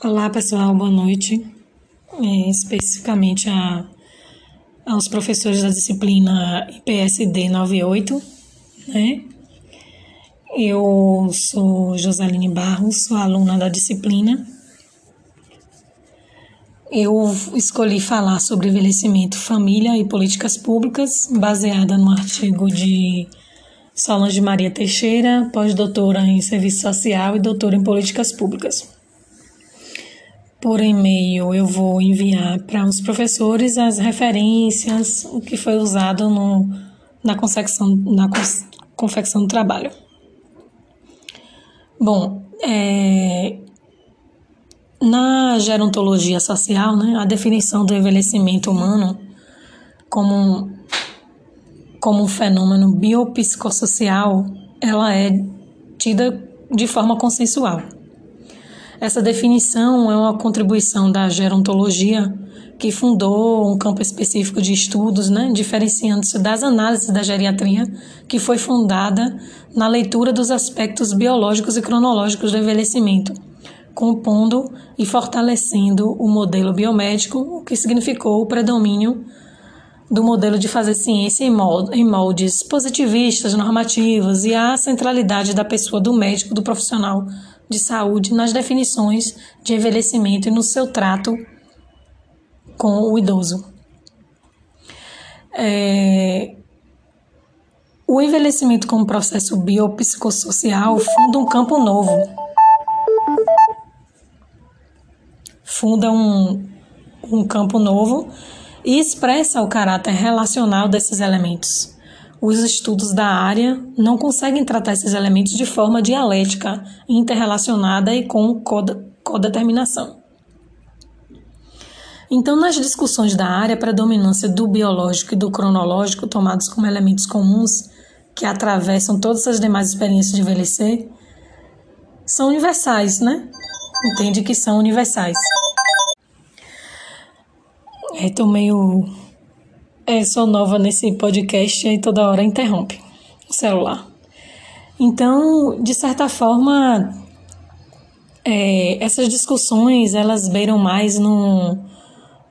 Olá pessoal, boa noite. É, especificamente a, aos professores da disciplina IPSD 98, né? Eu sou Joseline Barros, sou aluna da disciplina. Eu escolhi falar sobre envelhecimento, família e políticas públicas, baseada no artigo de Solange Maria Teixeira, pós-doutora em Serviço Social e doutora em Políticas Públicas. Por e-mail eu vou enviar para os professores as referências, o que foi usado no, na, confecção, na confecção do trabalho. Bom, é, na gerontologia social, né, a definição do envelhecimento humano como, como um fenômeno biopsicossocial, ela é tida de forma consensual. Essa definição é uma contribuição da gerontologia, que fundou um campo específico de estudos, né, diferenciando-se das análises da geriatria, que foi fundada na leitura dos aspectos biológicos e cronológicos do envelhecimento, compondo e fortalecendo o modelo biomédico, o que significou o predomínio do modelo de fazer ciência em moldes positivistas, normativos e a centralidade da pessoa do médico, do profissional de saúde nas definições de envelhecimento e no seu trato com o idoso. É, o envelhecimento como processo biopsicossocial funda um campo novo. Funda um, um campo novo e expressa o caráter relacional desses elementos os estudos da área não conseguem tratar esses elementos de forma dialética, interrelacionada e com codeterminação. Então, nas discussões da área, a predominância do biológico e do cronológico, tomados como elementos comuns que atravessam todas as demais experiências de envelhecer, são universais, né? Entende que são universais. Estou meio é, sou nova nesse podcast e toda hora interrompe o celular. Então, de certa forma, é, essas discussões elas beiram mais no,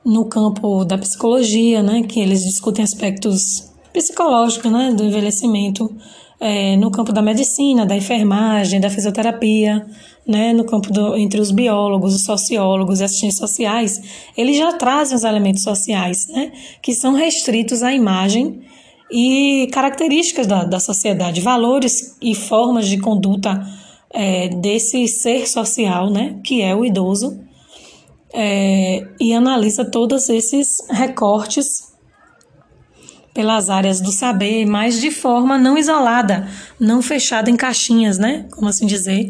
no campo da psicologia, né? Que eles discutem aspectos psicológicos, né? Do envelhecimento, é, no campo da medicina, da enfermagem, da fisioterapia, né, no campo do, entre os biólogos, os sociólogos e assistentes sociais, eles já trazem os elementos sociais, né, que são restritos à imagem e características da, da sociedade, valores e formas de conduta é, desse ser social, né, que é o idoso, é, e analisa todos esses recortes pelas áreas do saber, mas de forma não isolada, não fechada em caixinhas, né, como assim dizer,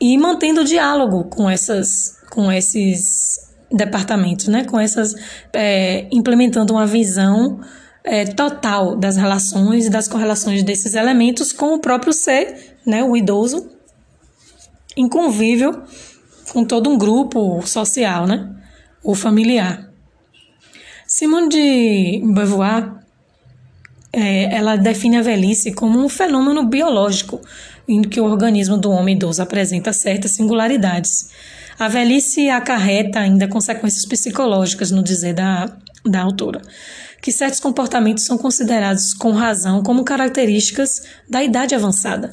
e mantendo diálogo com essas com esses departamentos, né? Com essas é, implementando uma visão é, total das relações e das correlações desses elementos com o próprio ser, né? O idoso, em convívio com todo um grupo social, né? Ou familiar. Simone de Beauvoir é, ela define a velhice como um fenômeno biológico em que o organismo do homem idoso apresenta certas singularidades. A velhice acarreta ainda consequências psicológicas, no dizer da, da autora, que certos comportamentos são considerados com razão como características da idade avançada.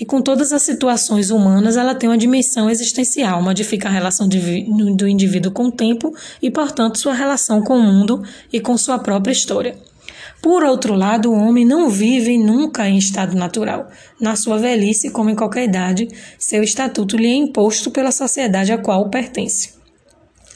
E com todas as situações humanas, ela tem uma dimensão existencial, modifica a relação de, do indivíduo com o tempo e, portanto, sua relação com o mundo e com sua própria história. Por outro lado, o homem não vive nunca em estado natural. Na sua velhice, como em qualquer idade, seu estatuto lhe é imposto pela sociedade a qual pertence.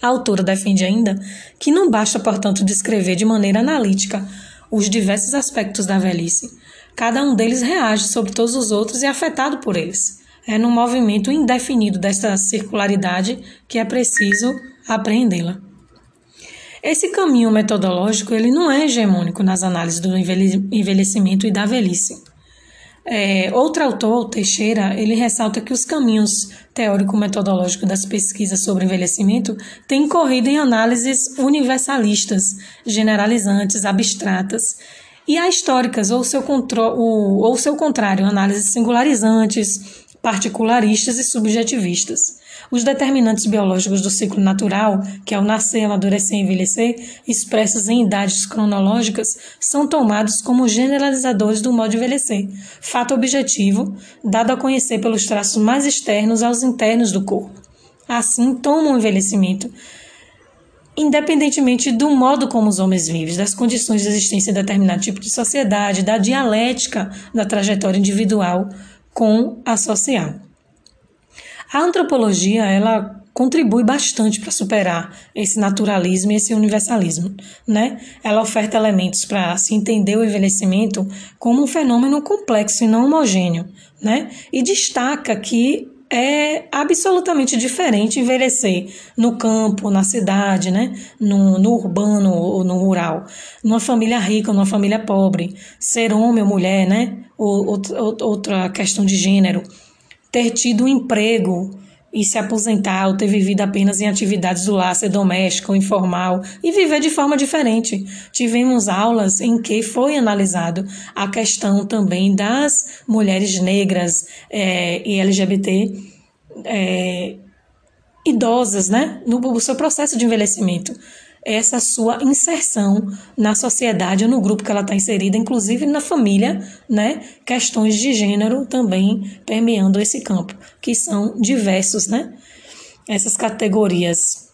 A autora defende ainda que não basta, portanto, descrever de maneira analítica os diversos aspectos da velhice. Cada um deles reage sobre todos os outros e é afetado por eles. É no movimento indefinido desta circularidade que é preciso apreendê-la. Esse caminho metodológico ele não é hegemônico nas análises do envelhecimento e da velhice. É, outro autor, Teixeira, ele ressalta que os caminhos teórico-metodológicos das pesquisas sobre envelhecimento têm corrido em análises universalistas, generalizantes, abstratas, e históricas, ou seu, ou seu contrário, análises singularizantes, particularistas e subjetivistas. Os determinantes biológicos do ciclo natural, que é o nascer, amadurecer e envelhecer, expressos em idades cronológicas, são tomados como generalizadores do modo de envelhecer, fato objetivo, dado a conhecer pelos traços mais externos aos internos do corpo. Assim, tomam o envelhecimento independentemente do modo como os homens vivem, das condições de existência em determinado tipo de sociedade, da dialética da trajetória individual com a social. A antropologia, ela contribui bastante para superar esse naturalismo e esse universalismo, né? Ela oferta elementos para se entender o envelhecimento como um fenômeno complexo e não homogêneo, né? E destaca que é absolutamente diferente envelhecer no campo, na cidade, né? no, no urbano ou no rural, numa família rica ou numa família pobre, ser homem ou mulher, né? Ou, outra questão de gênero, ter tido um emprego e se aposentar ou ter vivido apenas em atividades do lar, ser doméstico informal e viver de forma diferente. Tivemos aulas em que foi analisado a questão também das mulheres negras é, e LGBT é, idosas, né, no, no seu processo de envelhecimento essa sua inserção na sociedade ou no grupo que ela está inserida, inclusive na família, né? Questões de gênero também permeando esse campo, que são diversos, né? Essas categorias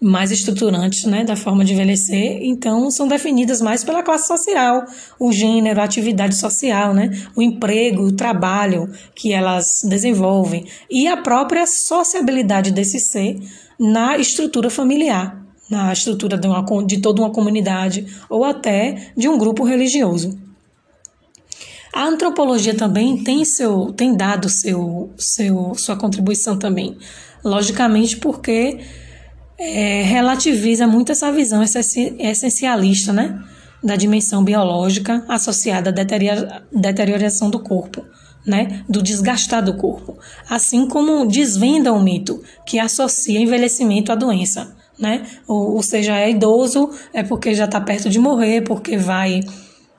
mais estruturantes, né, da forma de envelhecer, então são definidas mais pela classe social, o gênero, a atividade social, né, o emprego, o trabalho que elas desenvolvem e a própria sociabilidade desse ser na estrutura familiar na estrutura de, uma, de toda uma comunidade ou até de um grupo religioso. A antropologia também tem, seu, tem dado seu, seu, sua contribuição também, logicamente porque é, relativiza muito essa visão essencialista né, da dimensão biológica associada à deterioração do corpo. Né, do desgastar do corpo, assim como desvenda o mito que associa envelhecimento à doença né? Ou, ou seja, é idoso, é porque já está perto de morrer, porque vai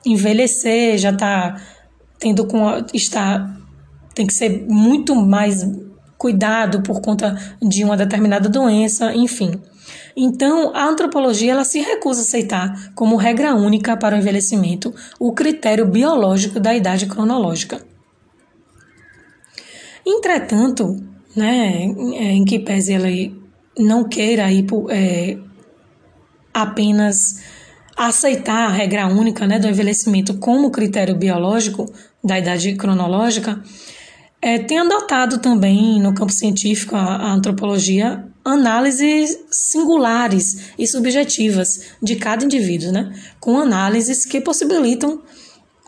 envelhecer, já está tendo com está tem que ser muito mais cuidado por conta de uma determinada doença, enfim. Então, a antropologia ela se recusa a aceitar como regra única para o envelhecimento o critério biológico da idade cronológica. Entretanto, né, em que pese ela não queira ir por, é, apenas aceitar a regra única né, do envelhecimento como critério biológico da idade cronológica, é, tem adotado também no campo científico, a, a antropologia, análises singulares e subjetivas de cada indivíduo, né, com análises que possibilitam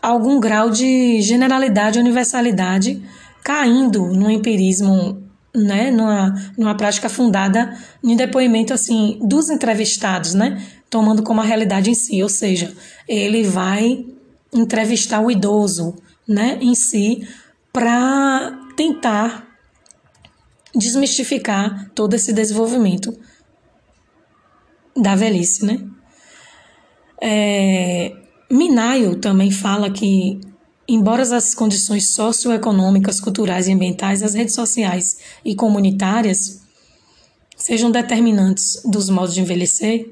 algum grau de generalidade universalidade, caindo no empirismo né, numa, numa prática fundada em depoimento assim dos entrevistados, né, tomando como a realidade em si, ou seja, ele vai entrevistar o idoso, né, em si, para tentar desmistificar todo esse desenvolvimento da velhice, né? É, Minayo também fala que Embora as condições socioeconômicas, culturais e ambientais, as redes sociais e comunitárias sejam determinantes dos modos de envelhecer,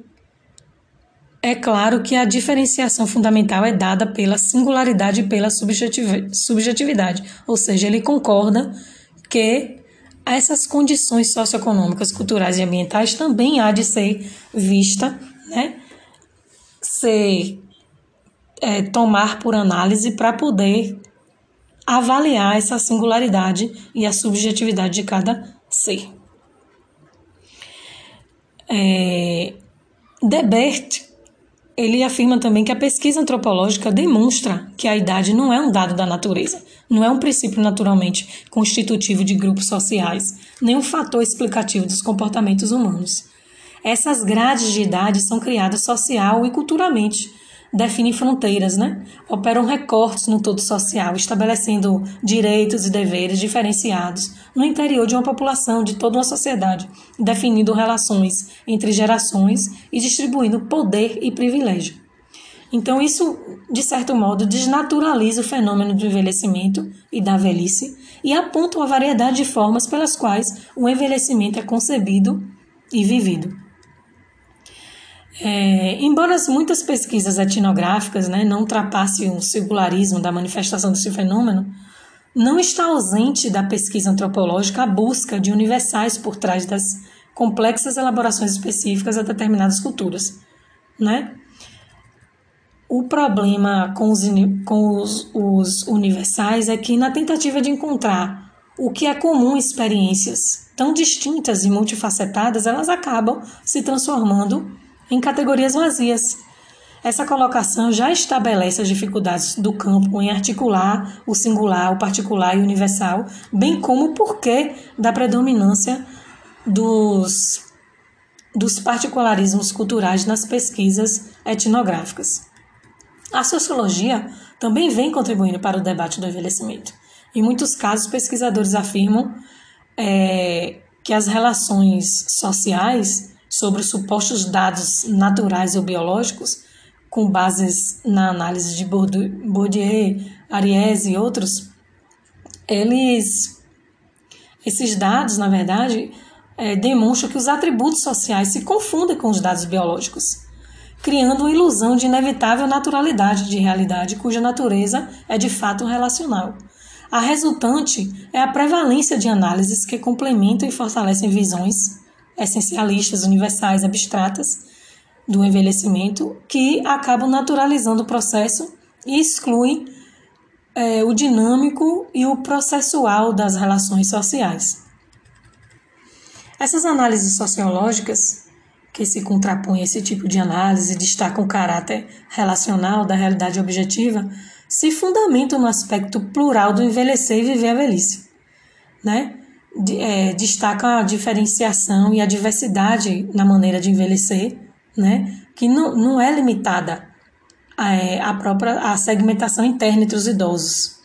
é claro que a diferenciação fundamental é dada pela singularidade e pela subjetividade, ou seja, ele concorda que essas condições socioeconômicas, culturais e ambientais também há de ser vista, né, ser é, tomar por análise para poder avaliar essa singularidade e a subjetividade de cada ser. É, Debert ele afirma também que a pesquisa antropológica demonstra que a idade não é um dado da natureza, não é um princípio naturalmente constitutivo de grupos sociais, nem um fator explicativo dos comportamentos humanos. Essas grades de idade são criadas social e culturalmente definem fronteiras, né? operam recortes no todo social, estabelecendo direitos e deveres diferenciados no interior de uma população, de toda uma sociedade, definindo relações entre gerações e distribuindo poder e privilégio. Então, isso, de certo modo, desnaturaliza o fenômeno do envelhecimento e da velhice e aponta uma variedade de formas pelas quais o envelhecimento é concebido e vivido. É, embora muitas pesquisas etnográficas né, não ultrapassem o singularismo da manifestação desse fenômeno, não está ausente da pesquisa antropológica a busca de universais por trás das complexas elaborações específicas a determinadas culturas. Né? O problema com, os, com os, os universais é que, na tentativa de encontrar o que é comum experiências tão distintas e multifacetadas, elas acabam se transformando em categorias vazias. Essa colocação já estabelece as dificuldades do campo em articular o singular, o particular e o universal, bem como o porquê da predominância dos, dos particularismos culturais nas pesquisas etnográficas. A sociologia também vem contribuindo para o debate do envelhecimento. Em muitos casos, pesquisadores afirmam é, que as relações sociais sobre os supostos dados naturais ou biológicos, com bases na análise de Bourdieu, Aries e outros, eles, esses dados, na verdade, é, demonstram que os atributos sociais se confundem com os dados biológicos criando uma ilusão de inevitável naturalidade de realidade cuja natureza é de fato relacional. A resultante é a prevalência de análises que complementam e fortalecem visões essencialistas, universais, abstratas do envelhecimento, que acabam naturalizando o processo e excluem é, o dinâmico e o processual das relações sociais. Essas análises sociológicas que se contrapõe a esse tipo de análise destacam o caráter relacional da realidade objetiva, se fundamentam no aspecto plural do envelhecer e viver a velhice. Né? É, destaca a diferenciação e a diversidade na maneira de envelhecer, né? que não, não é limitada à, é, à própria à segmentação interna entre os idosos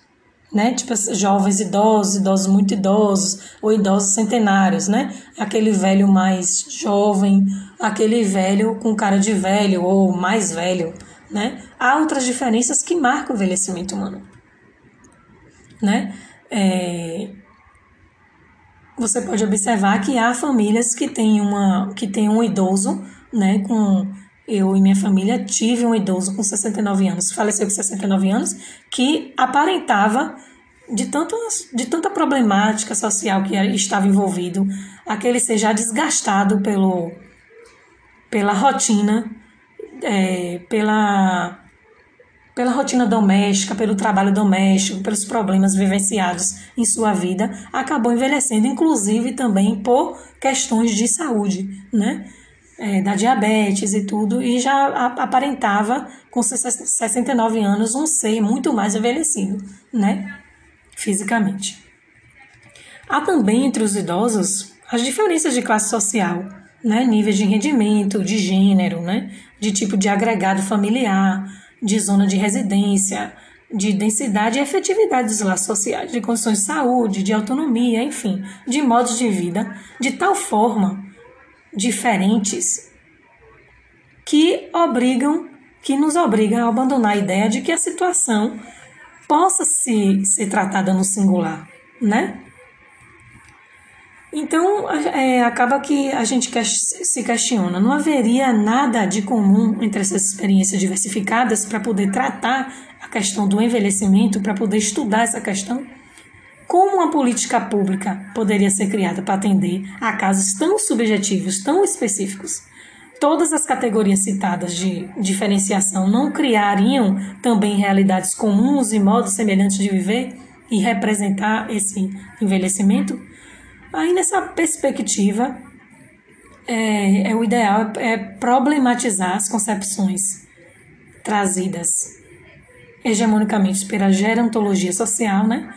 né? Tipo, jovens idosos, idosos muito idosos, ou idosos centenários, né? Aquele velho mais jovem, aquele velho com cara de velho ou mais velho, né? Há outras diferenças que marcam o envelhecimento humano, né? É... Você pode observar que há famílias que têm, uma, que têm um idoso, né? Com eu e minha família tive um idoso com 69 anos, faleceu com 69 anos, que aparentava de, tanto, de tanta problemática social que estava envolvido, aquele ser já desgastado pelo, pela rotina, é, pela, pela rotina doméstica, pelo trabalho doméstico, pelos problemas vivenciados em sua vida, acabou envelhecendo, inclusive também por questões de saúde, né? é, da diabetes e tudo, e já aparentava, com 69 anos, um ser muito mais envelhecido, né? Fisicamente. Há também entre os idosos as diferenças de classe social, né? Níveis de rendimento, de gênero, né? De tipo de agregado familiar, de zona de residência, de densidade e efetividade dos laços sociais, de condições de saúde, de autonomia, enfim, de modos de vida, de tal forma diferentes que obrigam, que nos obrigam a abandonar a ideia de que a situação possa se ser tratada no singular, né? Então, é, acaba que a gente se questiona: não haveria nada de comum entre essas experiências diversificadas para poder tratar a questão do envelhecimento, para poder estudar essa questão? Como uma política pública poderia ser criada para atender a casos tão subjetivos, tão específicos? Todas as categorias citadas de diferenciação não criariam também realidades comuns e modos semelhantes de viver e representar esse envelhecimento? Aí, nessa perspectiva, é, é o ideal é problematizar as concepções trazidas hegemonicamente pela gerontologia social, né?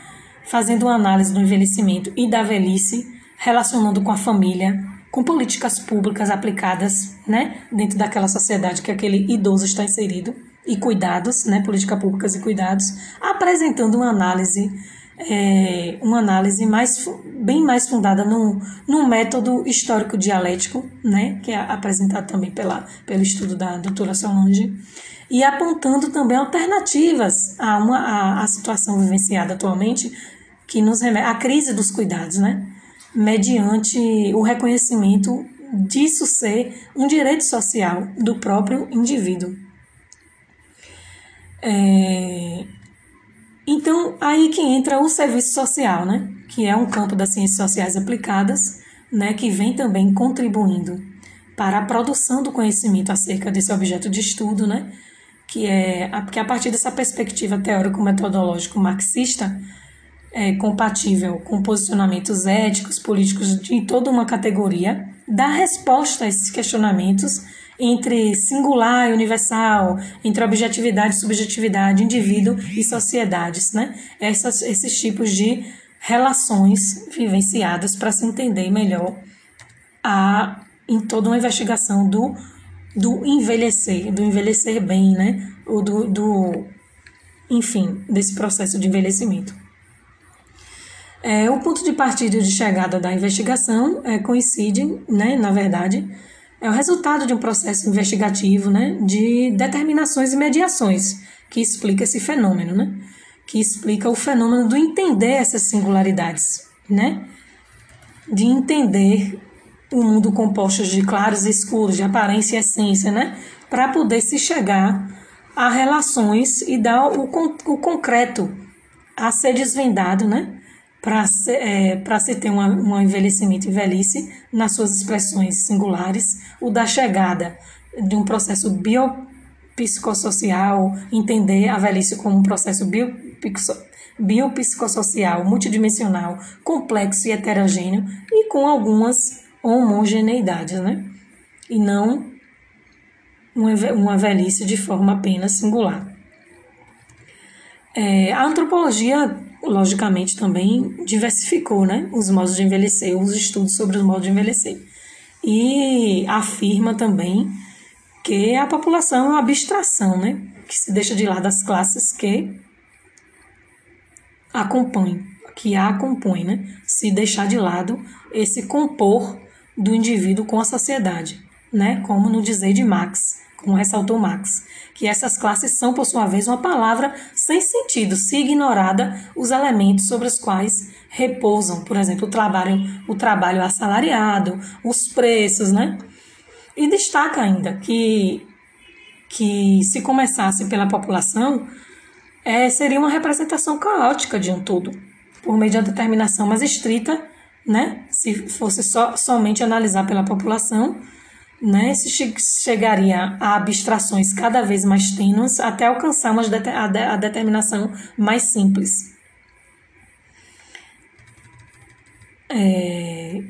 fazendo uma análise do envelhecimento e da velhice, relacionando com a família, com políticas públicas aplicadas né, dentro daquela sociedade que aquele idoso está inserido, e cuidados, né, políticas públicas e cuidados, apresentando uma análise é, uma análise mais, bem mais fundada no, no método histórico dialético, né, que é apresentado também pela, pelo estudo da doutora Solange, e apontando também alternativas a, uma, a, a situação vivenciada atualmente, que nos remete à crise dos cuidados, né, mediante o reconhecimento disso ser um direito social do próprio indivíduo. É, então, aí que entra o serviço social, né? que é um campo das ciências sociais aplicadas, né? que vem também contribuindo para a produção do conhecimento acerca desse objeto de estudo, né? que é que a partir dessa perspectiva teórico-metodológico marxista, é compatível com posicionamentos éticos, políticos de toda uma categoria, dá resposta a esses questionamentos entre singular e universal, entre objetividade e subjetividade, indivíduo e sociedades, né? Essas, esses tipos de relações vivenciadas para se entender melhor a, em toda uma investigação do, do envelhecer, do envelhecer bem, né? Ou do, do enfim, desse processo de envelhecimento. É, o ponto de partida de chegada da investigação é, coincide, né, na verdade, é o resultado de um processo investigativo né, de determinações e mediações que explica esse fenômeno, né, que explica o fenômeno do entender essas singularidades, né, de entender o mundo composto de claros e escuros, de aparência e essência, né, para poder se chegar a relações e dar o, o concreto a ser desvendado, né, para se, é, se ter um envelhecimento e velhice nas suas expressões singulares, o da chegada de um processo biopsicossocial, entender a velhice como um processo biopsicossocial, multidimensional, complexo e heterogêneo e com algumas homogeneidades, né? E não uma velhice de forma apenas singular. É, a antropologia logicamente também diversificou né, os modos de envelhecer, os estudos sobre os modos de envelhecer. E afirma também que a população é uma abstração, né, que se deixa de lado as classes que acompanham, que a compõem, né, se deixar de lado esse compor do indivíduo com a sociedade, né, como no dizer de Marx, como ressaltou Marx que essas classes são, por sua vez, uma palavra sem sentido, se ignorada os elementos sobre os quais repousam, por exemplo, o trabalho, o trabalho assalariado, os preços, né? E destaca ainda que, que se começasse pela população, é, seria uma representação caótica de um todo, por meio de uma determinação mais estrita, né? Se fosse só, somente analisar pela população, né, se chegaria a abstrações cada vez mais tênues até alcançarmos a, de, a determinação mais simples. É...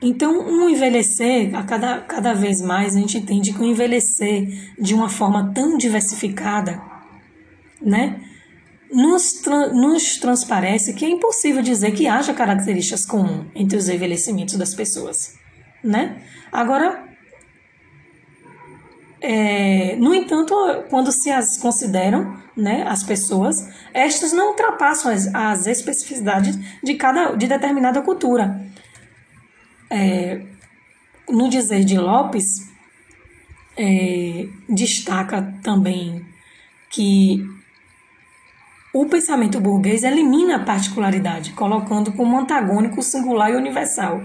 Então, um envelhecer, a cada, cada vez mais a gente entende que o envelhecer de uma forma tão diversificada, né, nos, tra nos transparece que é impossível dizer que haja características comuns entre os envelhecimentos das pessoas né? Agora, é, no entanto, quando se as consideram, né, as pessoas, estas não ultrapassam as, as especificidades de cada de determinada cultura. É, no dizer de Lopes, é, destaca também que o pensamento burguês elimina a particularidade, colocando como antagônico o singular e universal,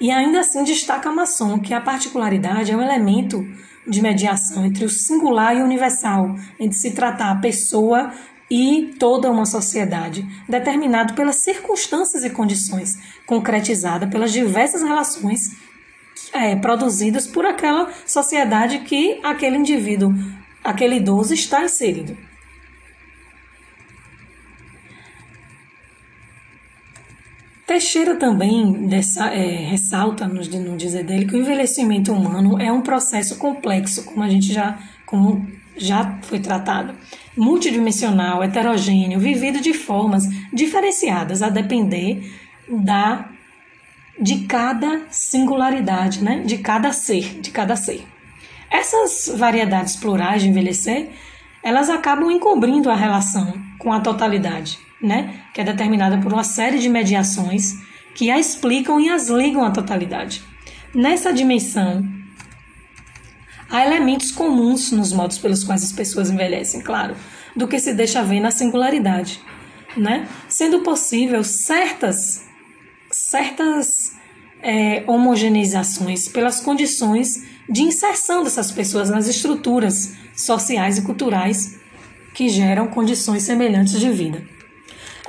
e ainda assim destaca Masson que a particularidade é um elemento de mediação entre o singular e o universal, entre se tratar a pessoa e toda uma sociedade, determinado pelas circunstâncias e condições, concretizada pelas diversas relações é, produzidas por aquela sociedade que aquele indivíduo, aquele idoso está inserido. Teixeira também dessa, é, ressalta no, no dizer dele que o envelhecimento humano é um processo complexo, como a gente já, como já foi tratado, multidimensional, heterogêneo, vivido de formas diferenciadas a depender da de cada singularidade, né? de cada ser, de cada ser. Essas variedades plurais de envelhecer elas acabam encobrindo a relação com a totalidade, né? que é determinada por uma série de mediações que a explicam e as ligam à totalidade. Nessa dimensão, há elementos comuns nos modos pelos quais as pessoas envelhecem, claro, do que se deixa ver na singularidade, né? Sendo possível certas certas é, homogeneizações pelas condições de inserção dessas pessoas nas estruturas sociais e culturais que geram condições semelhantes de vida.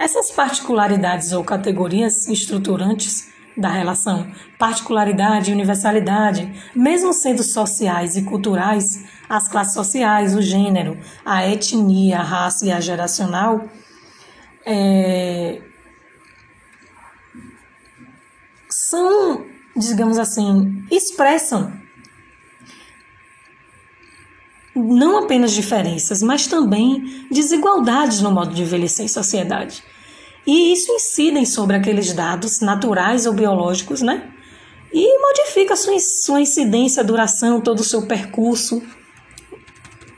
Essas particularidades ou categorias estruturantes da relação, particularidade e universalidade, mesmo sendo sociais e culturais, as classes sociais, o gênero, a etnia, a raça e a geracional, é, são, digamos assim, expressam não apenas diferenças, mas também desigualdades no modo de envelhecer em sociedade. E isso incidem sobre aqueles dados naturais ou biológicos, né? E modifica sua, sua incidência, duração, todo o seu percurso,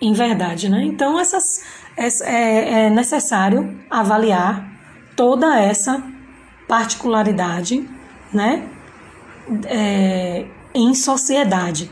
em verdade, né? Então, essas, é, é necessário avaliar toda essa particularidade, né? É, em sociedade.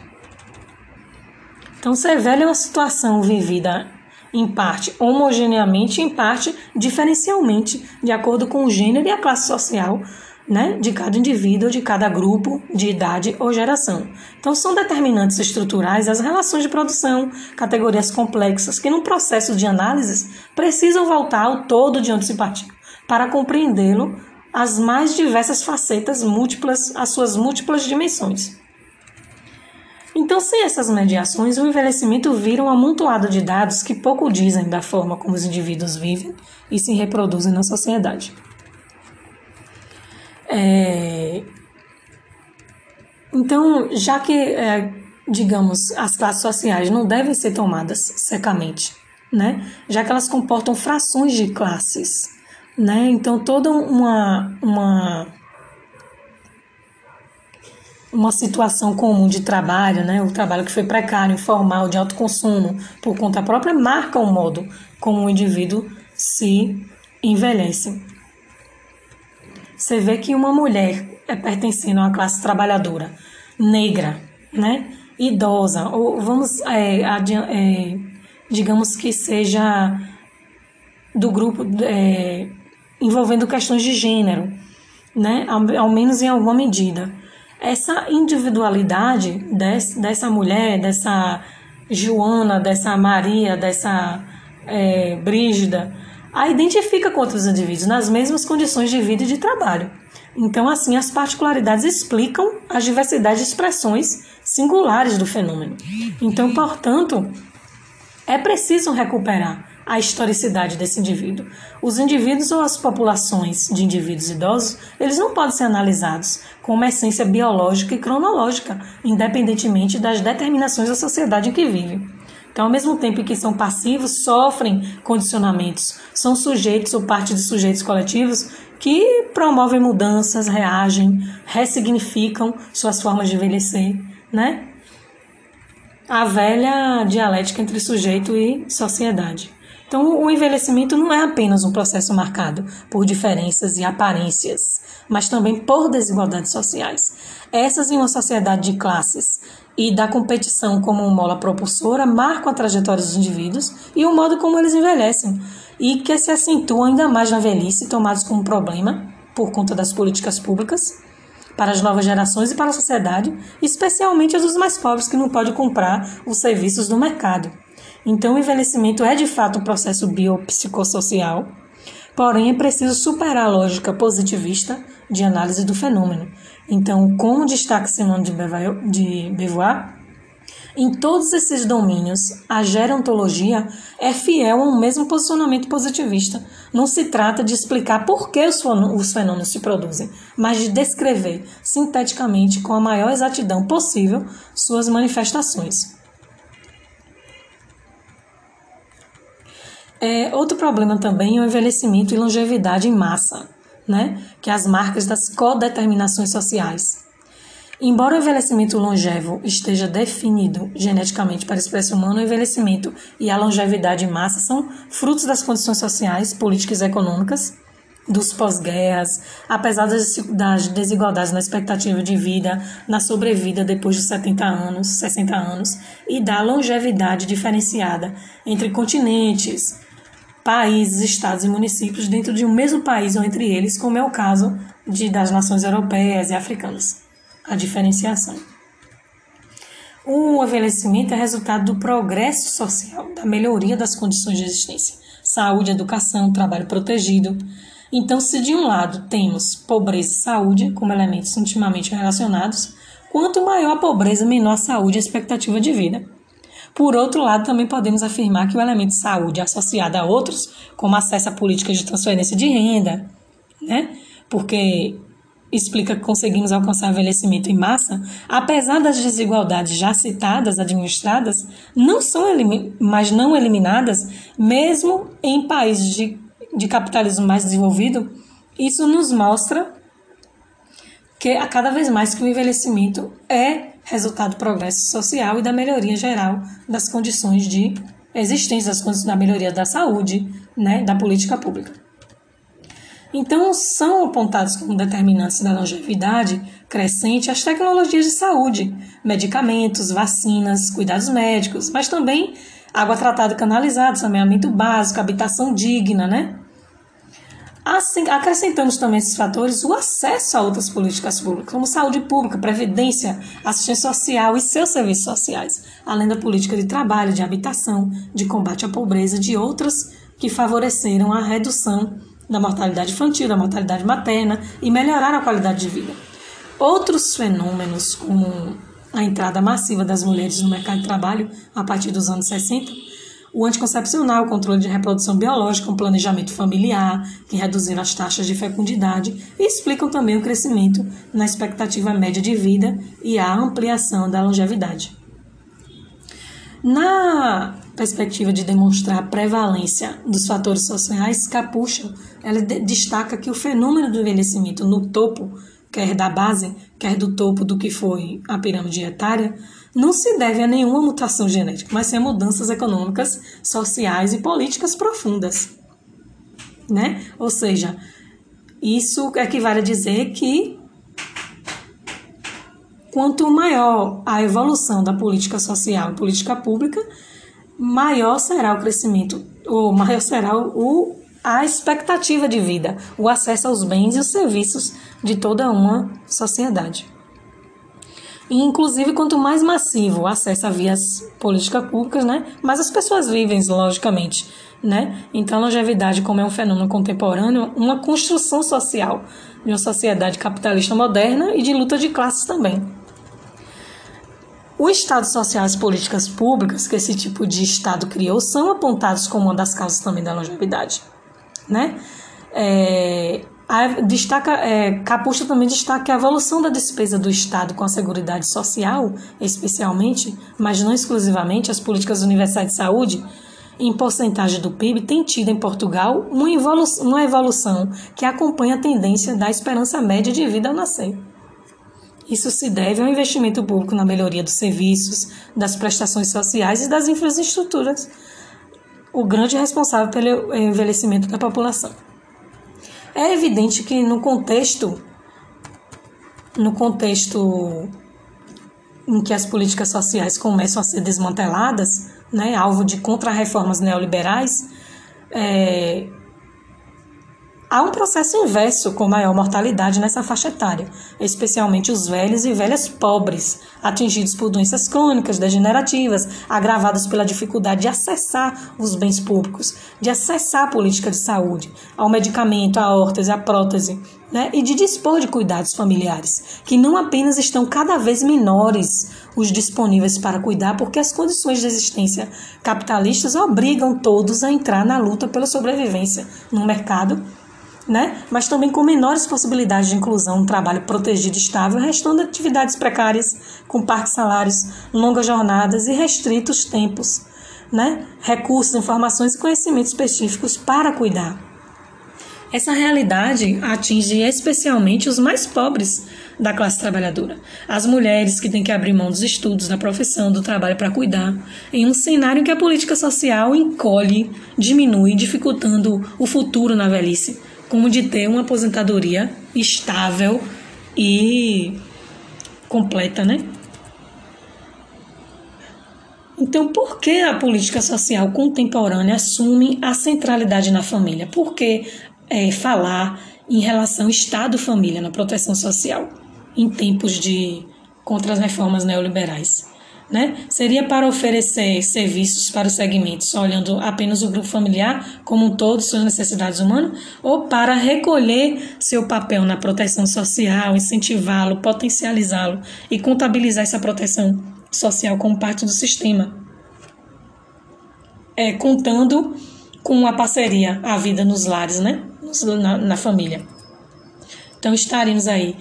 Então, ser velho é uma situação vivida em parte homogeneamente, em parte diferencialmente, de acordo com o gênero e a classe social né, de cada indivíduo, de cada grupo de idade ou geração. Então, são determinantes estruturais as relações de produção, categorias complexas, que no processo de análise precisam voltar ao todo de onde se partiu, para compreendê-lo as mais diversas facetas múltiplas, as suas múltiplas dimensões. Então, sem essas mediações, o envelhecimento vira um amontoado de dados que pouco dizem da forma como os indivíduos vivem e se reproduzem na sociedade. É... Então, já que, é, digamos, as classes sociais não devem ser tomadas secamente, né? já que elas comportam frações de classes, né? então toda uma, uma uma situação comum de trabalho, né, o trabalho que foi precário, informal, de alto consumo, por conta própria, marca o modo como o indivíduo se envelhece. Você vê que uma mulher é pertencendo a uma classe trabalhadora negra, né, idosa, ou vamos, é, é, digamos que seja do grupo é, envolvendo questões de gênero, né, ao, ao menos em alguma medida essa individualidade dessa mulher, dessa Joana, dessa Maria, dessa é, Brígida, a identifica com outros indivíduos nas mesmas condições de vida e de trabalho. Então, assim, as particularidades explicam as diversidades de expressões singulares do fenômeno. Então, portanto, é preciso recuperar a historicidade desse indivíduo. Os indivíduos ou as populações de indivíduos idosos, eles não podem ser analisados com uma essência biológica e cronológica, independentemente das determinações da sociedade em que vivem. Então, ao mesmo tempo que são passivos, sofrem condicionamentos, são sujeitos ou parte de sujeitos coletivos que promovem mudanças, reagem, ressignificam suas formas de envelhecer, né? A velha dialética entre sujeito e sociedade. Então, o envelhecimento não é apenas um processo marcado por diferenças e aparências, mas também por desigualdades sociais. Essas, em uma sociedade de classes e da competição como mola propulsora, marcam a trajetória dos indivíduos e o modo como eles envelhecem, e que se acentuam ainda mais na velhice, tomados como problema por conta das políticas públicas para as novas gerações e para a sociedade, especialmente as dos mais pobres que não podem comprar os serviços do mercado. Então, o envelhecimento é de fato um processo biopsicossocial, porém é preciso superar a lógica positivista de análise do fenômeno. Então, como destaca Simone de Beauvoir, em todos esses domínios, a gerontologia é fiel a um mesmo posicionamento positivista. Não se trata de explicar por que os fenômenos se produzem, mas de descrever sinteticamente, com a maior exatidão possível, suas manifestações. É, outro problema também é o envelhecimento e longevidade em massa, né? que é as marcas das codeterminações sociais. Embora o envelhecimento longevo esteja definido geneticamente para a espécie humana, o envelhecimento e a longevidade em massa são frutos das condições sociais, políticas e econômicas dos pós-guerras, apesar das desigualdades na expectativa de vida, na sobrevida depois de 70 anos, 60 anos, e da longevidade diferenciada entre continentes, países, estados e municípios dentro de um mesmo país ou entre eles, como é o caso de, das nações europeias e africanas a diferenciação. O envelhecimento é resultado do progresso social, da melhoria das condições de existência, saúde, educação, trabalho protegido. Então, se de um lado temos pobreza e saúde como elementos intimamente relacionados, quanto maior a pobreza, menor a saúde e a expectativa de vida. Por outro lado, também podemos afirmar que o elemento saúde associado a outros, como acesso a políticas de transferência de renda, né? Porque explica que conseguimos alcançar envelhecimento em massa, apesar das desigualdades já citadas, administradas, não são mas não eliminadas, mesmo em países de, de capitalismo mais desenvolvido, isso nos mostra que a cada vez mais que o envelhecimento é resultado do progresso social e da melhoria geral das condições de existência, das condições da melhoria da saúde, né, da política pública. Então, são apontados como determinantes da longevidade crescente as tecnologias de saúde, medicamentos, vacinas, cuidados médicos, mas também água tratada canalizada, saneamento básico, habitação digna, né? Assim, acrescentamos também esses fatores o acesso a outras políticas públicas, como saúde pública, previdência, assistência social e seus serviços sociais, além da política de trabalho, de habitação, de combate à pobreza, de outras que favoreceram a redução da mortalidade infantil, da mortalidade materna e melhorar a qualidade de vida. Outros fenômenos, como a entrada massiva das mulheres no mercado de trabalho a partir dos anos 60, o anticoncepcional, o controle de reprodução biológica, o planejamento familiar, que reduziram as taxas de fecundidade e explicam também o crescimento na expectativa média de vida e a ampliação da longevidade. Na perspectiva de demonstrar a prevalência dos fatores sociais, Capucha ela destaca que o fenômeno do envelhecimento no topo, quer da base, quer do topo do que foi a pirâmide etária, não se deve a nenhuma mutação genética, mas sim a mudanças econômicas, sociais e políticas profundas. Né? Ou seja, isso equivale a dizer que quanto maior a evolução da política social e política pública, maior será o crescimento, ou maior será o, a expectativa de vida, o acesso aos bens e os serviços de toda uma sociedade. E, inclusive, quanto mais massivo o acesso a vias políticas públicas, né, mais as pessoas vivem, logicamente. Né? Então, a longevidade, como é um fenômeno contemporâneo, uma construção social de uma sociedade capitalista moderna e de luta de classes também. O Estado social e as políticas públicas que esse tipo de Estado criou são apontados como uma das causas também da longevidade. Né? É, a, destaca, é, também destaca que a evolução da despesa do Estado com a Seguridade Social, especialmente, mas não exclusivamente, as políticas universais de saúde, em porcentagem do PIB, tem tido em Portugal uma evolução, uma evolução que acompanha a tendência da esperança média de vida ao nascer. Isso se deve ao investimento público na melhoria dos serviços, das prestações sociais e das infraestruturas, o grande responsável pelo envelhecimento da população. É evidente que no contexto no contexto em que as políticas sociais começam a ser desmanteladas, né, alvo de contra-reformas neoliberais, é, Há um processo inverso com maior mortalidade nessa faixa etária, especialmente os velhos e velhas pobres, atingidos por doenças crônicas, degenerativas, agravadas pela dificuldade de acessar os bens públicos, de acessar a política de saúde, ao medicamento, à órtese, à prótese, né? e de dispor de cuidados familiares, que não apenas estão cada vez menores os disponíveis para cuidar, porque as condições de existência capitalistas obrigam todos a entrar na luta pela sobrevivência no mercado né? mas também com menores possibilidades de inclusão no trabalho protegido e estável, restando atividades precárias, com parques salários, longas jornadas e restritos tempos, né? recursos, informações e conhecimentos específicos para cuidar. Essa realidade atinge especialmente os mais pobres da classe trabalhadora. As mulheres que têm que abrir mão dos estudos, da profissão, do trabalho para cuidar, em um cenário em que a política social encolhe, diminui, dificultando o futuro na velhice, como de ter uma aposentadoria estável e completa, né? Então, por que a política social contemporânea assume a centralidade na família? Por que é, falar em relação Estado-família na proteção social em tempos de contra as reformas neoliberais? Né? Seria para oferecer serviços para os segmentos, olhando apenas o grupo familiar como um todo, suas necessidades humanas, ou para recolher seu papel na proteção social, incentivá-lo, potencializá-lo e contabilizar essa proteção social como parte do sistema, é, contando com a parceria, a vida nos lares, né? Na, na família. Então estaremos aí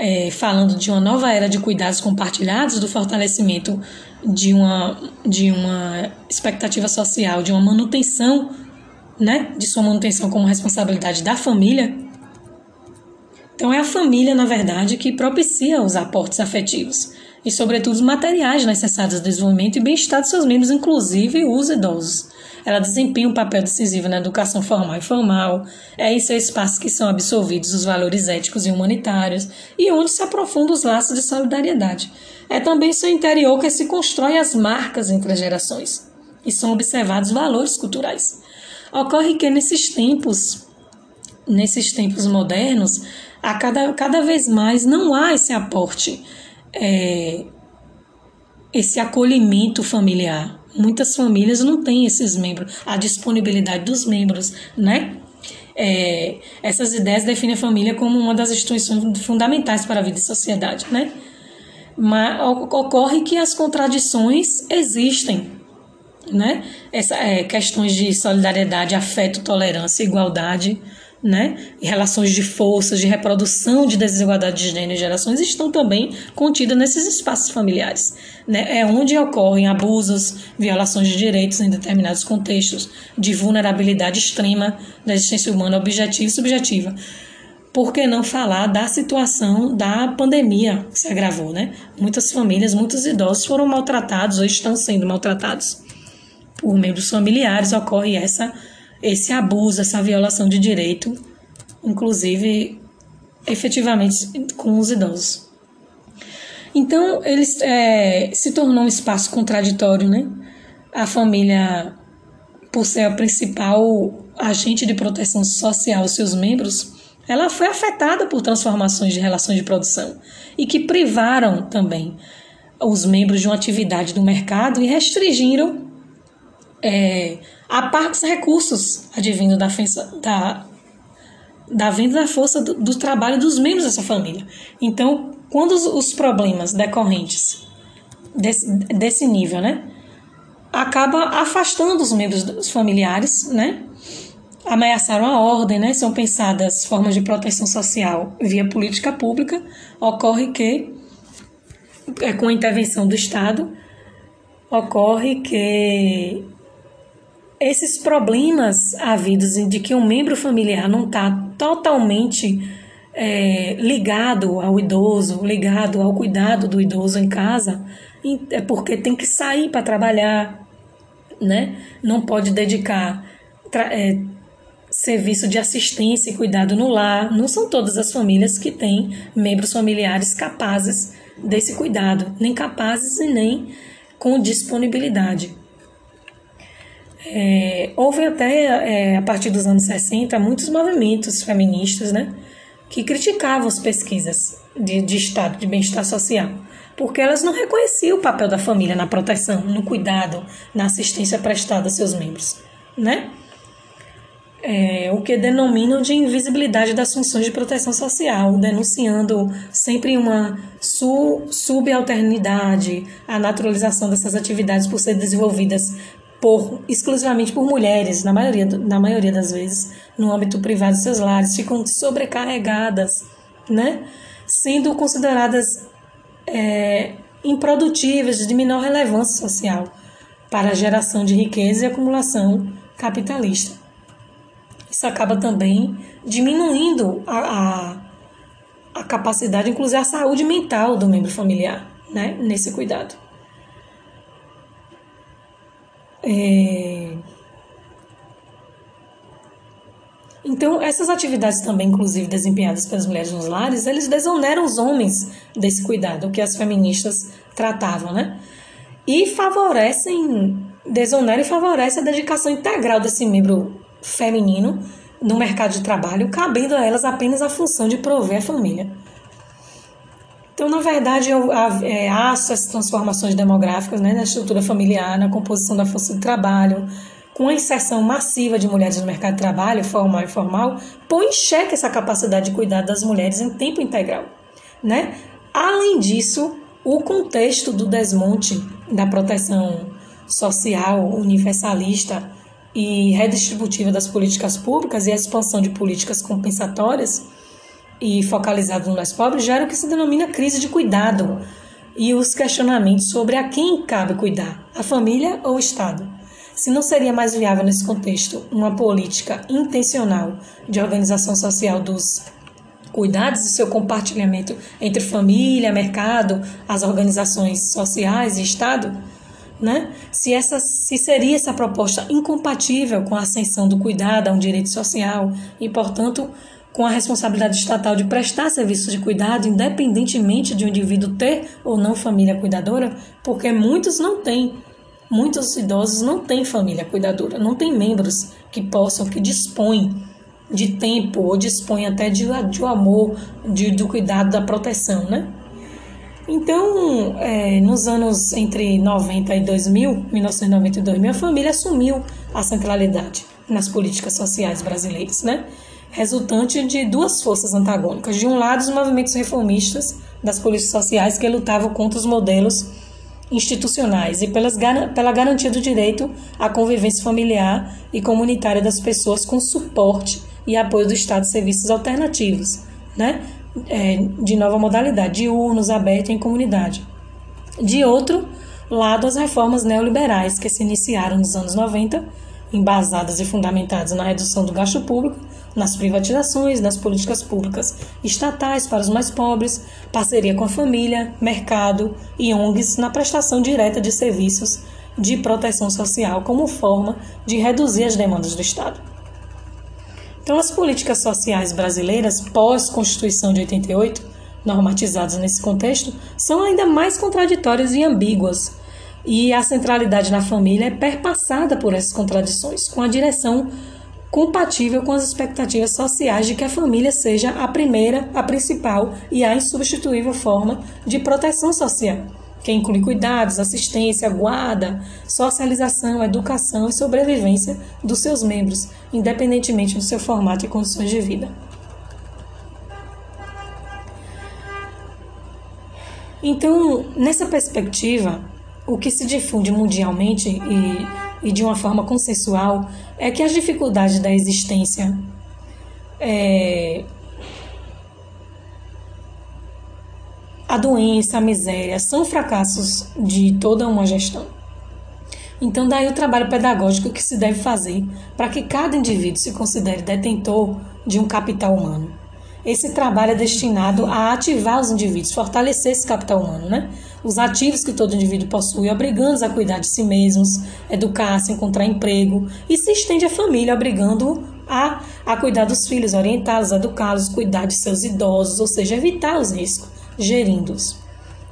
é, falando de uma nova era de cuidados compartilhados, do fortalecimento de uma, de uma expectativa social, de uma manutenção, né? De sua manutenção como responsabilidade da família. Então é a família, na verdade, que propicia os aportes afetivos e, sobretudo, os materiais necessários ao desenvolvimento e bem-estar de seus membros, inclusive os idosos. Ela desempenha um papel decisivo na educação formal e formal, é em seu espaço que são absorvidos os valores éticos e humanitários e onde se aprofundam os laços de solidariedade. É também seu interior que se constroem as marcas entre as gerações e são observados valores culturais. Ocorre que nesses tempos, nesses tempos modernos, a cada, cada vez mais não há esse aporte é, esse acolhimento familiar. Muitas famílias não têm esses membros, a disponibilidade dos membros, né? É, essas ideias definem a família como uma das instituições fundamentais para a vida e sociedade, né? Mas ocorre que as contradições existem, né? Essa, é, questões de solidariedade, afeto, tolerância, igualdade, né, relações de forças, de reprodução de desigualdade de gênero e gerações estão também contidas nesses espaços familiares. Né? É onde ocorrem abusos, violações de direitos em determinados contextos, de vulnerabilidade extrema da existência humana objetiva e subjetiva. Por que não falar da situação da pandemia que se agravou, né? Muitas famílias, muitos idosos foram maltratados ou estão sendo maltratados por membros familiares. Ocorre essa esse abuso, essa violação de direito, inclusive efetivamente com os idosos. Então, ele é, se tornou um espaço contraditório, né? A família, por ser a principal agente de proteção social aos seus membros, ela foi afetada por transformações de relações de produção e que privaram também os membros de uma atividade do mercado e restringiram é, a partes recursos advindo da, da, da venda da força do, do, trabalho dos membros dessa família. Então, quando os, os problemas decorrentes desse, desse nível, né, acaba afastando os membros dos familiares, né, ameaçaram a ordem, né, são pensadas formas de proteção social via política pública, ocorre que, é, com a intervenção do Estado, ocorre que esses problemas havidos de que um membro familiar não está totalmente é, ligado ao idoso, ligado ao cuidado do idoso em casa, é porque tem que sair para trabalhar, né? Não pode dedicar é, serviço de assistência e cuidado no lar. Não são todas as famílias que têm membros familiares capazes desse cuidado, nem capazes e nem com disponibilidade. É, houve até, é, a partir dos anos 60, muitos movimentos feministas né, que criticavam as pesquisas de, de estado de bem-estar social, porque elas não reconheciam o papel da família na proteção, no cuidado, na assistência prestada a seus membros. Né? É, o que denominam de invisibilidade das funções de proteção social, denunciando sempre uma su subalternidade, a naturalização dessas atividades por serem desenvolvidas por exclusivamente por mulheres, na maioria, na maioria das vezes, no âmbito privado de seus lares, ficam sobrecarregadas, né? sendo consideradas é, improdutivas, de menor relevância social para a geração de riqueza e acumulação capitalista. Isso acaba também diminuindo a, a, a capacidade, inclusive a saúde mental do membro familiar, né, nesse cuidado. É... Então, essas atividades também, inclusive desempenhadas pelas mulheres nos lares, eles desoneram os homens desse cuidado que as feministas tratavam, né? E favorecem, desoneram e favorecem a dedicação integral desse membro feminino no mercado de trabalho, cabendo a elas apenas a função de prover a família. Então, na verdade, há, é, essas transformações demográficas né, na estrutura familiar, na composição da força de trabalho, com a inserção massiva de mulheres no mercado de trabalho, formal e informal, põe em xeque essa capacidade de cuidar das mulheres em tempo integral. Né? Além disso, o contexto do desmonte da proteção social universalista e redistributiva das políticas públicas e a expansão de políticas compensatórias e focalizadas no mais pobres gera o que se denomina crise de cuidado e os questionamentos sobre a quem cabe cuidar, a família ou o Estado. Se não seria mais viável nesse contexto uma política intencional de organização social dos cuidados e seu compartilhamento entre família, mercado, as organizações sociais e Estado? né? Se essa se seria essa proposta incompatível com a ascensão do cuidado a um direito social e, portanto, com a responsabilidade estatal de prestar serviços de cuidado independentemente de um indivíduo ter ou não família cuidadora, porque muitos não têm. Muitos idosos não têm família cuidadora, não têm membros que possam, que dispõem de tempo ou dispõem até de, de amor, de, do cuidado, da proteção, né? Então, é, nos anos entre 90 e 2000, 1990 e 2000, a família assumiu a centralidade nas políticas sociais brasileiras, né? Resultante de duas forças antagônicas. De um lado, os movimentos reformistas das políticas sociais que lutavam contra os modelos institucionais e pelas, pela garantia do direito à convivência familiar e comunitária das pessoas com suporte e apoio do Estado de serviços alternativos, né? é, de nova modalidade, diurnos, abertos em comunidade. De outro lado, as reformas neoliberais que se iniciaram nos anos 90, embasadas e fundamentadas na redução do gasto público, nas privatizações, nas políticas públicas estatais para os mais pobres, parceria com a família, mercado e ONGs na prestação direta de serviços de proteção social como forma de reduzir as demandas do Estado. Então, as políticas sociais brasileiras pós-Constituição de 88, normatizadas nesse contexto, são ainda mais contraditórias e ambíguas. E a centralidade na família é perpassada por essas contradições, com a direção compatível com as expectativas sociais de que a família seja a primeira, a principal e a insubstituível forma de proteção social que inclui cuidados, assistência, guarda, socialização, educação e sobrevivência dos seus membros, independentemente do seu formato e condições de vida. Então, nessa perspectiva, o que se difunde mundialmente e, e de uma forma consensual é que as dificuldades da existência é, a doença, a miséria são fracassos de toda uma gestão. Então, daí o trabalho pedagógico que se deve fazer para que cada indivíduo se considere detentor de um capital humano. Esse trabalho é destinado a ativar os indivíduos, fortalecer esse capital humano, né? Os ativos que todo indivíduo possui, obrigando-os a cuidar de si mesmos, educar-se, encontrar emprego, e se estende à família, obrigando a, a cuidar dos filhos, orientá-los, educá-los, cuidar de seus idosos, ou seja, evitar os riscos gerindo-os.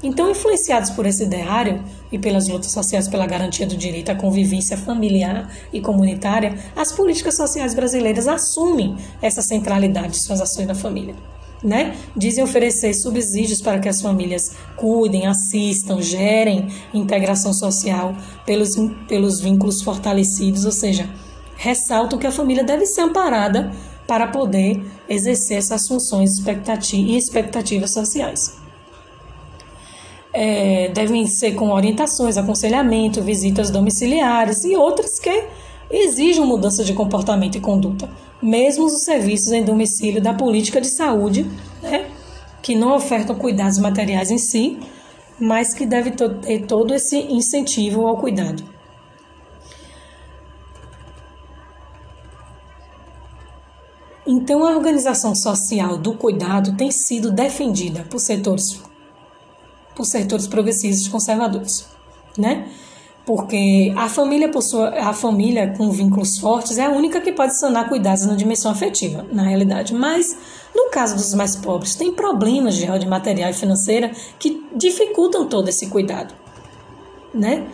Então, influenciados por esse ideário e pelas lutas sociais pela garantia do direito à convivência familiar e comunitária, as políticas sociais brasileiras assumem essa centralidade de suas ações na família. Né? Dizem oferecer subsídios para que as famílias cuidem, assistam, gerem integração social pelos, pelos vínculos fortalecidos, ou seja, ressaltam que a família deve ser amparada para poder exercer essas funções e expectativas sociais é, devem ser com orientações, aconselhamento, visitas domiciliares e outras que exijam mudança de comportamento e conduta, mesmo os serviços em domicílio da política de saúde, né, que não ofertam cuidados materiais em si, mas que deve ter todo esse incentivo ao cuidado. Então, a organização social do cuidado tem sido defendida por setores, por setores progressistas conservadores, né? Porque a família, sua, a família com vínculos fortes é a única que pode sanar cuidados na dimensão afetiva, na realidade. Mas, no caso dos mais pobres, tem problemas de ordem material e financeira que dificultam todo esse cuidado, né?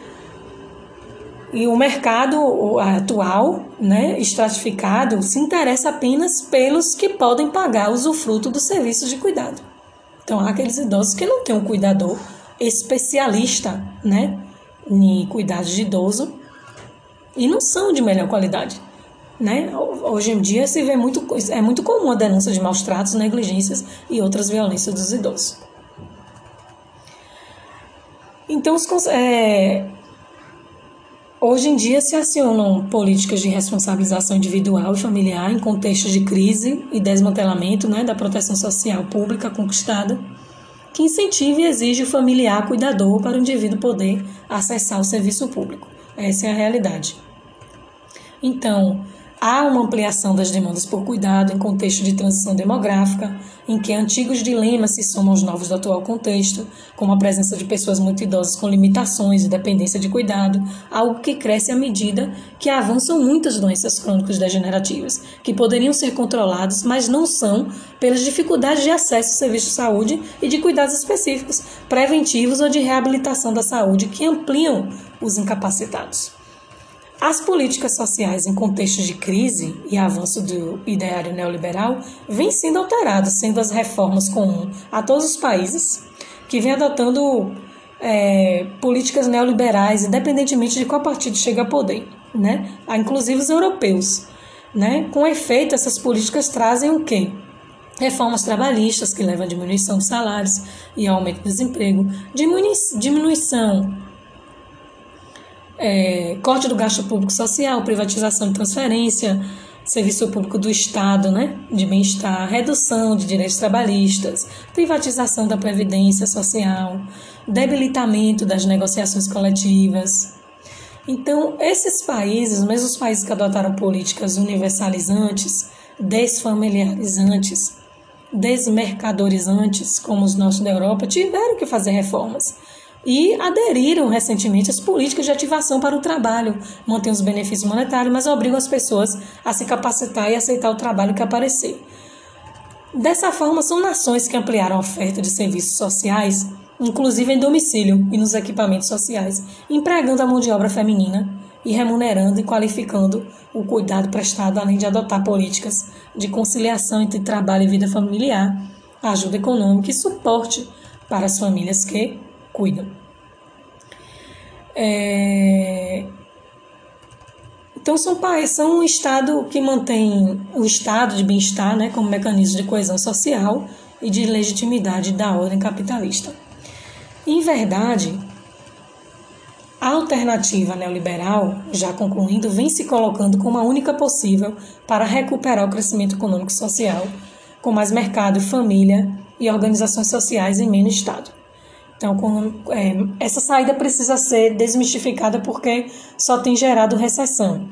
E o mercado atual, né, estratificado, se interessa apenas pelos que podem pagar o usufruto dos serviços de cuidado. Então, há aqueles idosos que não têm um cuidador especialista, né, em cuidados de idoso e não são de melhor qualidade. Né? Hoje em dia se vê muito, é muito comum a denúncia de maus tratos, negligências e outras violências dos idosos. Então, os, é, Hoje em dia se acionam políticas de responsabilização individual e familiar em contextos de crise e desmantelamento né, da proteção social pública conquistada, que incentive e exige o familiar cuidador para o indivíduo poder acessar o serviço público. Essa é a realidade. Então, Há uma ampliação das demandas por cuidado em contexto de transição demográfica, em que antigos dilemas se somam aos novos do atual contexto, como a presença de pessoas muito idosas com limitações e dependência de cuidado, algo que cresce à medida que avançam muitas doenças crônicas degenerativas, que poderiam ser controladas, mas não são, pelas dificuldades de acesso ao serviço de saúde e de cuidados específicos, preventivos ou de reabilitação da saúde que ampliam os incapacitados. As políticas sociais em contextos de crise e avanço do ideário neoliberal vêm sendo alteradas, sendo as reformas comuns a todos os países que vêm adotando é, políticas neoliberais, independentemente de qual partido chega ao poder, né? inclusive os europeus. Né? Com efeito, essas políticas trazem o quê? Reformas trabalhistas que levam à diminuição dos salários e aumento do desemprego, diminuição é, corte do gasto público social, privatização de transferência, serviço público do Estado, né, de bem-estar, redução de direitos trabalhistas, privatização da previdência social, debilitamento das negociações coletivas. Então, esses países, mesmo os países que adotaram políticas universalizantes, desfamiliarizantes, desmercadorizantes, como os nossos da Europa, tiveram que fazer reformas e aderiram recentemente às políticas de ativação para o trabalho, mantêm os benefícios monetários, mas obrigam as pessoas a se capacitar e aceitar o trabalho que aparecer. Dessa forma, são nações que ampliaram a oferta de serviços sociais, inclusive em domicílio e nos equipamentos sociais, empregando a mão de obra feminina e remunerando e qualificando o cuidado prestado, além de adotar políticas de conciliação entre trabalho e vida familiar, ajuda econômica e suporte para as famílias que cuidam. É... Então são pais, são um estado que mantém o estado de bem-estar, né, como mecanismo de coesão social e de legitimidade da ordem capitalista. Em verdade, a alternativa neoliberal, já concluindo, vem se colocando como a única possível para recuperar o crescimento econômico e social, com mais mercado, família e organizações sociais em menos Estado. Então, com, é, essa saída precisa ser desmistificada porque só tem gerado recessão.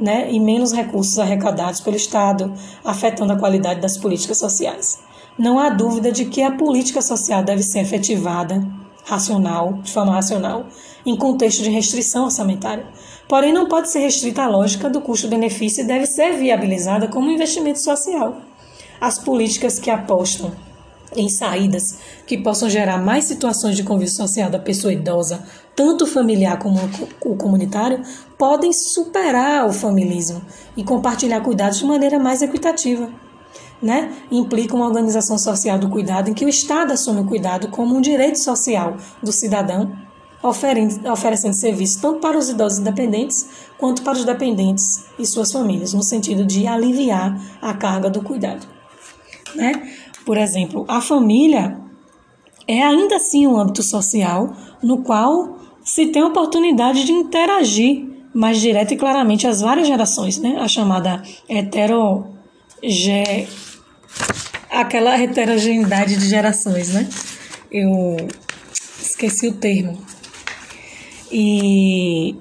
Né, e menos recursos arrecadados pelo Estado, afetando a qualidade das políticas sociais. Não há dúvida de que a política social deve ser efetivada, racional, de forma racional, em contexto de restrição orçamentária. Porém, não pode ser restrita à lógica do custo-benefício e deve ser viabilizada como investimento social. As políticas que apostam em saídas que possam gerar mais situações de convívio social da pessoa idosa, tanto familiar como o comunitário, podem superar o familismo e compartilhar cuidados de maneira mais equitativa. Né? Implica uma organização social do cuidado em que o Estado assume o cuidado como um direito social do cidadão, oferecendo serviços tanto para os idosos dependentes quanto para os dependentes e suas famílias, no sentido de aliviar a carga do cuidado. Né? Por exemplo, a família é ainda assim um âmbito social no qual se tem a oportunidade de interagir mais direta e claramente as várias gerações, né? A chamada hetero aquela heterogeneidade de gerações, né? Eu esqueci o termo. E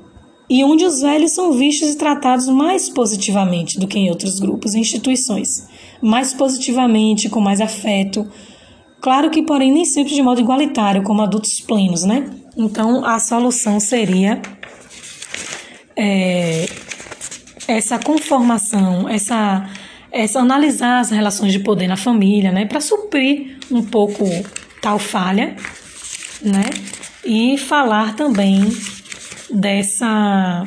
e onde os velhos são vistos e tratados mais positivamente do que em outros grupos e instituições mais positivamente, com mais afeto. Claro que, porém, nem sempre de modo igualitário, como adultos plenos, né? Então, a solução seria é, essa conformação, essa, essa analisar as relações de poder na família, né? Para suprir um pouco tal falha, né? E falar também dessa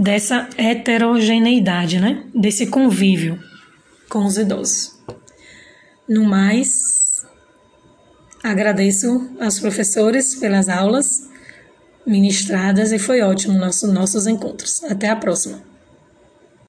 dessa heterogeneidade, né? Desse convívio com os idosos. No mais, agradeço aos professores pelas aulas ministradas e foi ótimo nosso, nossos encontros. Até a próxima.